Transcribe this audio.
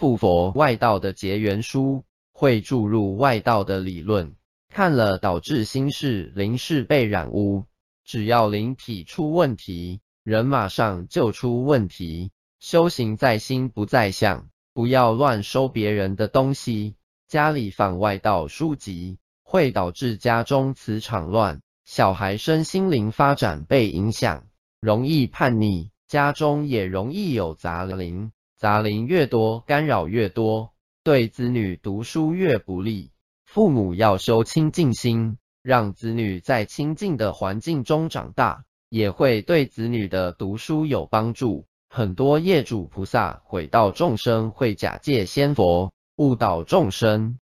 附佛外道的结缘书，会注入外道的理论，看了导致心事灵事被染污。只要灵体出问题，人马上就出问题。修行在心不在相，不要乱收别人的东西。家里放外道书籍，会导致家中磁场乱，小孩身心灵发展被影响，容易叛逆，家中也容易有杂灵。杂林越多，干扰越多，对子女读书越不利。父母要修清净心，让子女在清净的环境中长大，也会对子女的读书有帮助。很多业主菩萨毁道众生，会假借仙佛误导众生。